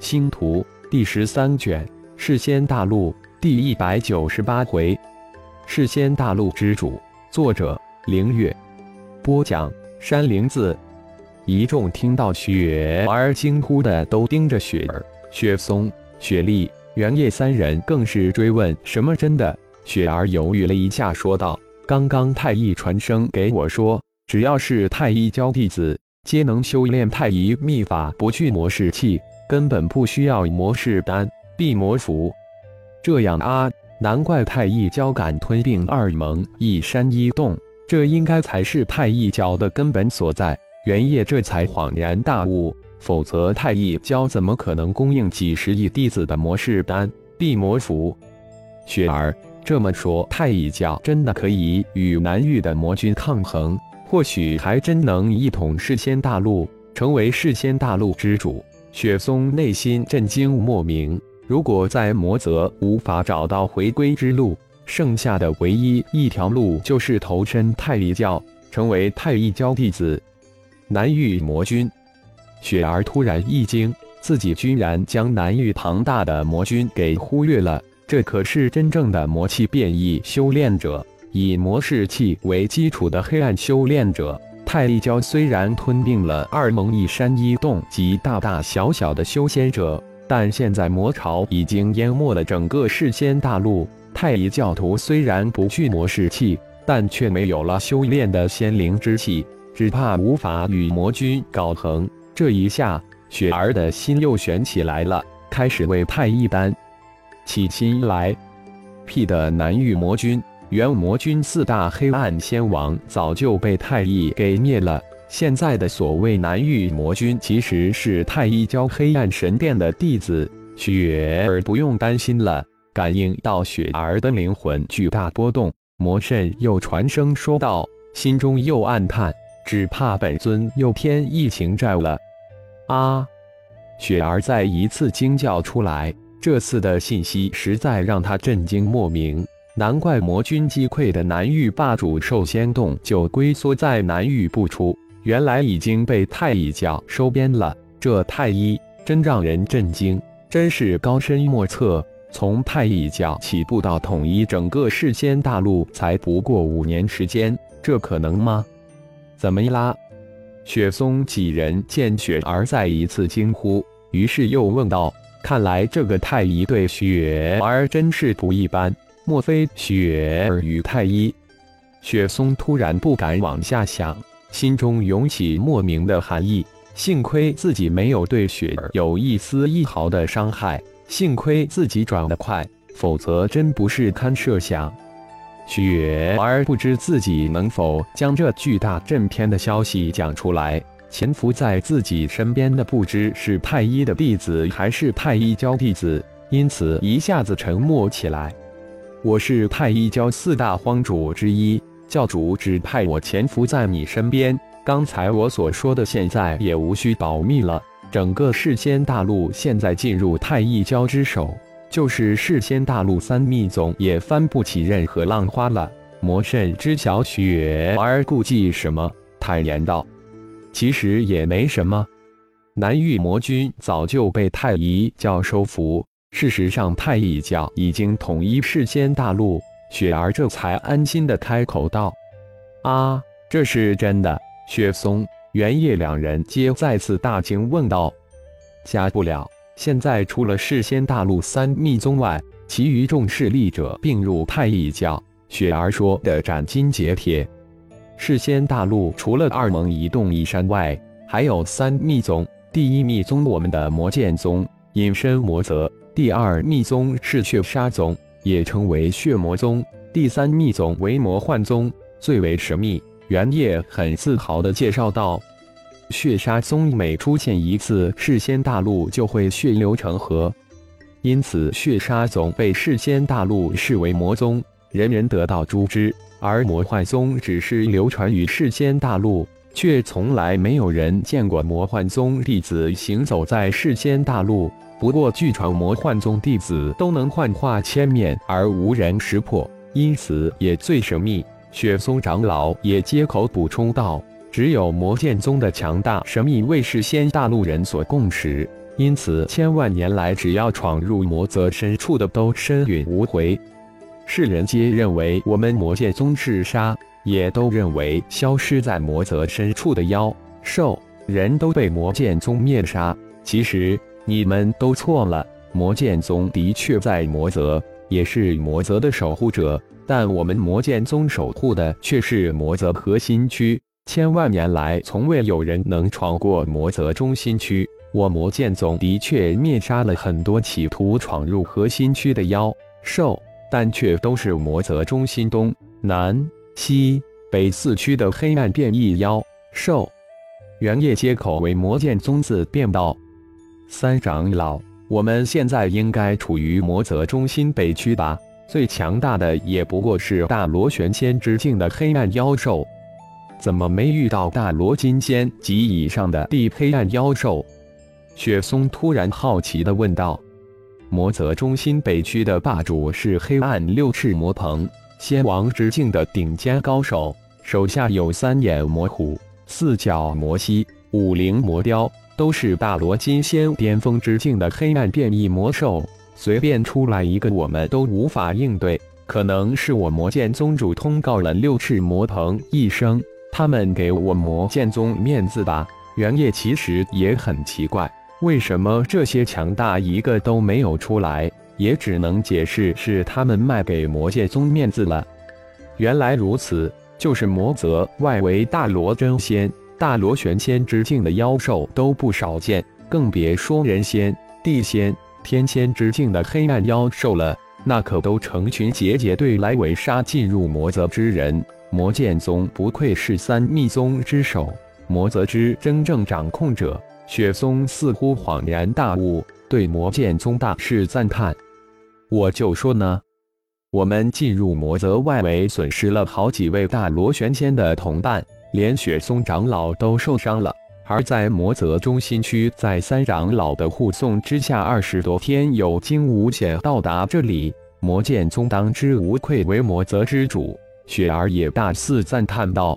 星图第十三卷，世仙大陆第一百九十八回，世仙大陆之主，作者：凌月，播讲：山灵子。一众听到雪儿惊呼的，都盯着雪儿、雪松、雪莉、原叶三人，更是追问：“什么真的？”雪儿犹豫了一下，说道：“刚刚太乙传声给我说，只要是太乙教弟子，皆能修炼太乙秘法不去魔士器。”根本不需要魔士丹、辟魔符，这样啊，难怪太一教敢吞并二蒙一山一洞，这应该才是太一教的根本所在。元业这才恍然大悟，否则太一教怎么可能供应几十亿弟子的魔士丹、辟魔符？雪儿这么说，太一教真的可以与南域的魔君抗衡，或许还真能一统世仙大陆，成为世仙大陆之主。雪松内心震惊莫名。如果在魔泽无法找到回归之路，剩下的唯一一条路就是投身太一教，成为太一教弟子。南域魔君，雪儿突然一惊，自己居然将南域庞大的魔君给忽略了。这可是真正的魔气变异修炼者，以魔士气为基础的黑暗修炼者。太一教虽然吞并了二蒙一山一洞及大大小小的修仙者，但现在魔潮已经淹没了整个世仙大陆。太一教徒虽然不惧魔士气，但却没有了修炼的仙灵之气，只怕无法与魔君搞衡。这一下，雪儿的心又悬起来了，开始为太一丹起心来。屁的南域魔君。元魔君四大黑暗仙王早就被太一给灭了，现在的所谓南域魔君其实是太一教黑暗神殿的弟子。雪儿不用担心了，感应到雪儿的灵魂巨大波动，魔圣又传声说道，心中又暗叹，只怕本尊又添一情债了。啊！雪儿再一次惊叫出来，这次的信息实在让他震惊莫名。难怪魔君击溃的南域霸主兽仙洞就龟缩在南域不出，原来已经被太乙教收编了。这太医真让人震惊，真是高深莫测。从太乙教起步到统一整个世仙大陆，才不过五年时间，这可能吗？怎么啦？雪松几人见雪儿再一次惊呼，于是又问道：“看来这个太乙对雪儿真是不一般。”莫非雪儿与太医？雪松突然不敢往下想，心中涌起莫名的寒意。幸亏自己没有对雪儿有一丝一毫的伤害，幸亏自己转得快，否则真不是堪设想。雪儿不知自己能否将这巨大震天的消息讲出来。潜伏在自己身边的不知是太医的弟子还是太医教弟子，因此一下子沉默起来。我是太一教四大荒主之一，教主指派我潜伏在你身边。刚才我所说的，现在也无需保密了。整个世仙大陆现在进入太一教之手，就是世仙大陆三密宗也翻不起任何浪花了。魔圣知晓雪儿顾忌什么，坦言道：“其实也没什么，南域魔君早就被太一教收服。”事实上，太乙教已经统一世间大陆。雪儿这才安心的开口道：“啊，这是真的！”雪松、原叶两人皆再次大惊，问道：“假不了，现在除了世间大陆三密宗外，其余众势力者并入太乙教。”雪儿说的斩钉截铁：“世间大陆除了二蒙一洞一山外，还有三密宗。第一密宗，我们的魔剑宗，隐身魔泽。”第二密宗是血杀宗，也称为血魔宗；第三密宗为魔幻宗，最为神秘。袁业很自豪地介绍道：“血杀宗每出现一次世仙大陆，就会血流成河，因此血杀宗被世仙大陆视为魔宗，人人得道诛之；而魔幻宗只是流传于世仙大陆，却从来没有人见过魔幻宗弟子行走在世仙大陆。”不过，据传魔幻宗弟子都能幻化千面而无人识破，因此也最神秘。雪松长老也接口补充道：“只有魔剑宗的强大神秘，为世仙大陆人所共识，因此千万年来，只要闯入魔泽深处的，都身陨无回。世人皆认为我们魔剑宗是杀，也都认为消失在魔泽深处的妖兽人都被魔剑宗灭杀。其实你们都错了，魔剑宗的确在魔泽，也是魔泽的守护者，但我们魔剑宗守护的却是魔泽核心区。千万年来，从未有人能闯过魔泽中心区。我魔剑宗的确灭杀了很多企图闯入核心区的妖兽。但却都是魔泽中心东南西北四区的黑暗变异妖兽。原叶接口为魔剑宗自变道：“三长老，我们现在应该处于魔泽中心北区吧？最强大的也不过是大罗玄仙之境的黑暗妖兽，怎么没遇到大罗金仙及以上的地黑暗妖兽？”雪松突然好奇地问道。魔泽中心北区的霸主是黑暗六翅魔鹏，仙王之境的顶尖高手，手下有三眼魔虎、四角魔蜥、五灵魔雕，都是大罗金仙巅峰之境的黑暗变异魔兽。随便出来一个，我们都无法应对。可能是我魔剑宗主通告了六翅魔鹏一声，他们给我魔剑宗面子吧。原叶其实也很奇怪。为什么这些强大一个都没有出来？也只能解释是他们卖给魔界宗面子了。原来如此，就是魔泽外围大罗真仙、大罗玄仙之境的妖兽都不少见，更别说人仙、地仙、天仙之境的黑暗妖兽了。那可都成群结结队来围杀进入魔泽之人。魔剑宗不愧是三密宗之首，魔泽之真正掌控者。雪松似乎恍然大悟，对魔剑宗大是赞叹。我就说呢，我们进入魔泽外围，损失了好几位大螺旋仙的同伴，连雪松长老都受伤了。而在魔泽中心区，在三长老的护送之下，二十多天有惊无险到达这里。魔剑宗当之无愧为魔泽之主，雪儿也大肆赞叹道：“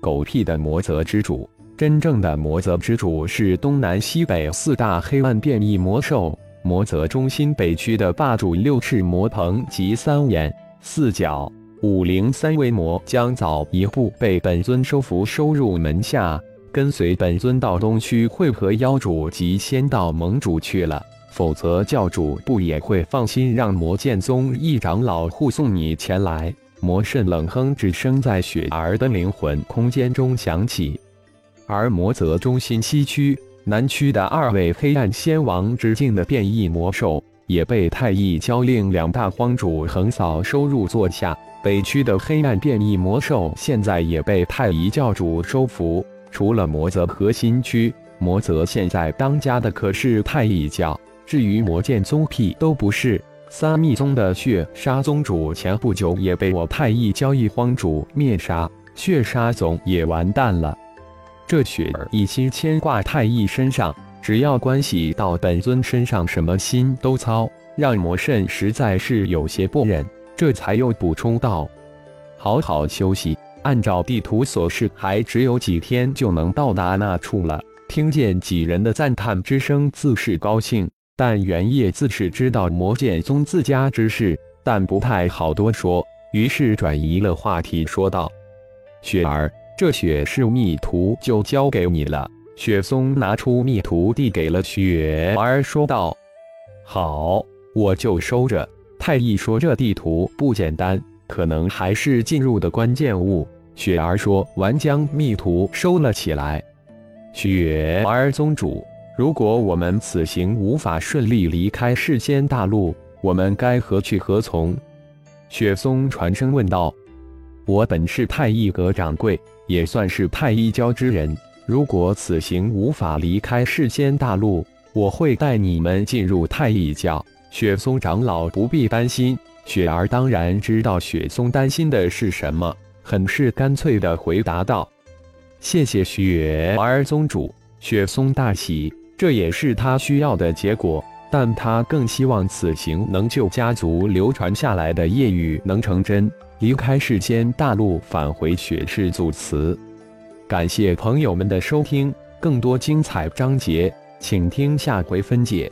狗屁的魔泽之主！”真正的魔泽之主是东南西北四大黑暗变异魔兽。魔泽中心北区的霸主六翅魔鹏及三眼、四角、五灵三维魔将早一步被本尊收服收入门下，跟随本尊到东区会合妖主及仙道盟主去了。否则教主不也会放心让魔剑宗一长老护送你前来？魔圣冷哼之声在雪儿的灵魂空间中响起。而魔泽中心西区、南区的二位黑暗仙王之境的变异魔兽，也被太乙教令两大荒主横扫收入座下。北区的黑暗变异魔兽现在也被太乙教主收服。除了魔泽核心区，魔泽现在当家的可是太乙教。至于魔剑宗，屁都不是。三密宗的血杀宗主前不久也被我太乙交易荒主灭杀，血杀宗也完蛋了。这雪儿一心牵挂太乙身上，只要关系到本尊身上，什么心都操，让魔圣实在是有些不忍，这才又补充道：“好好休息，按照地图所示，还只有几天就能到达那处了。”听见几人的赞叹之声，自是高兴，但原叶自是知道魔剑宗自家之事，但不太好多说，于是转移了话题，说道：“雪儿。”这雪是密图，就交给你了。雪松拿出密图，递给了雪儿，说道：“好，我就收着。”太乙说：“这地图不简单，可能还是进入的关键物。”雪儿说完，将密图收了起来。雪儿宗主，如果我们此行无法顺利离开世间大陆，我们该何去何从？雪松传声问道：“我本是太一阁掌柜。”也算是太一教之人。如果此行无法离开世间大陆，我会带你们进入太一教。雪松长老不必担心。雪儿当然知道雪松担心的是什么，很是干脆的回答道：“谢谢雪儿宗主。”雪松大喜，这也是他需要的结果。但他更希望此行能救家族流传下来的业语能成真。离开世间大陆，返回雪氏祖祠。感谢朋友们的收听，更多精彩章节，请听下回分解。